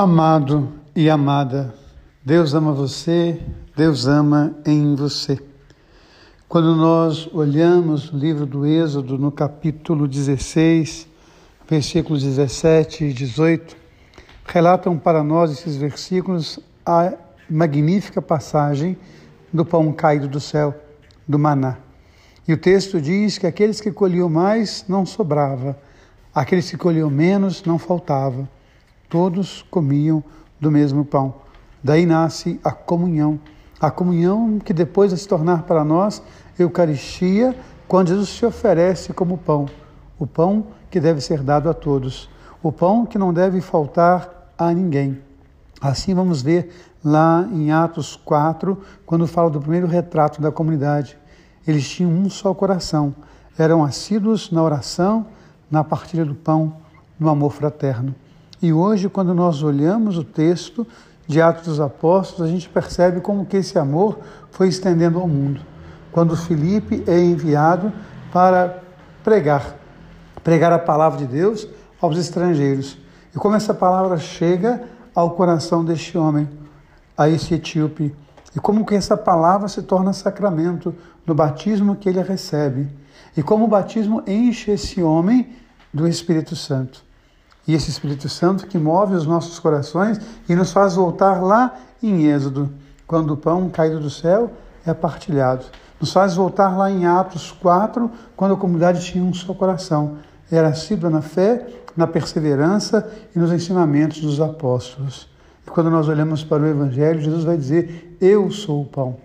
Amado e amada, Deus ama você, Deus ama em você. Quando nós olhamos o livro do Êxodo, no capítulo 16, versículos 17 e 18, relatam para nós esses versículos a magnífica passagem do pão caído do céu, do maná. E o texto diz que aqueles que colhiam mais não sobrava, aqueles que colhiam menos não faltava todos comiam do mesmo pão. Daí nasce a comunhão. A comunhão que depois de se tornar para nós Eucaristia, quando Jesus se oferece como pão. O pão que deve ser dado a todos. O pão que não deve faltar a ninguém. Assim vamos ver lá em Atos 4, quando fala do primeiro retrato da comunidade. Eles tinham um só coração, eram assíduos na oração, na partilha do pão, no amor fraterno. E hoje, quando nós olhamos o texto de Atos dos Apóstolos, a gente percebe como que esse amor foi estendendo ao mundo. Quando Filipe é enviado para pregar, pregar a palavra de Deus aos estrangeiros. E como essa palavra chega ao coração deste homem, a esse etíope, e como que essa palavra se torna sacramento no batismo que ele recebe, e como o batismo enche esse homem do Espírito Santo. E esse Espírito Santo que move os nossos corações e nos faz voltar lá em Êxodo, quando o pão caído do céu é partilhado. Nos faz voltar lá em Atos 4, quando a comunidade tinha um só coração. Era assídua na fé, na perseverança e nos ensinamentos dos apóstolos. E quando nós olhamos para o Evangelho, Jesus vai dizer: Eu sou o pão.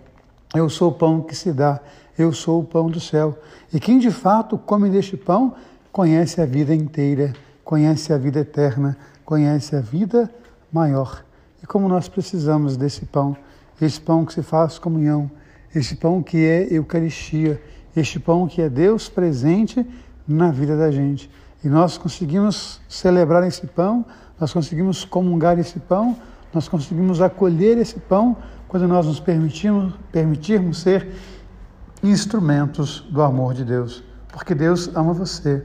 Eu sou o pão que se dá. Eu sou o pão do céu. E quem de fato come deste pão conhece a vida inteira conhece a vida eterna, conhece a vida maior. E como nós precisamos desse pão, esse pão que se faz comunhão, esse pão que é Eucaristia, este pão que é Deus presente na vida da gente. E nós conseguimos celebrar esse pão, nós conseguimos comungar esse pão, nós conseguimos acolher esse pão quando nós nos permitimos, permitirmos ser instrumentos do amor de Deus. Porque Deus ama você.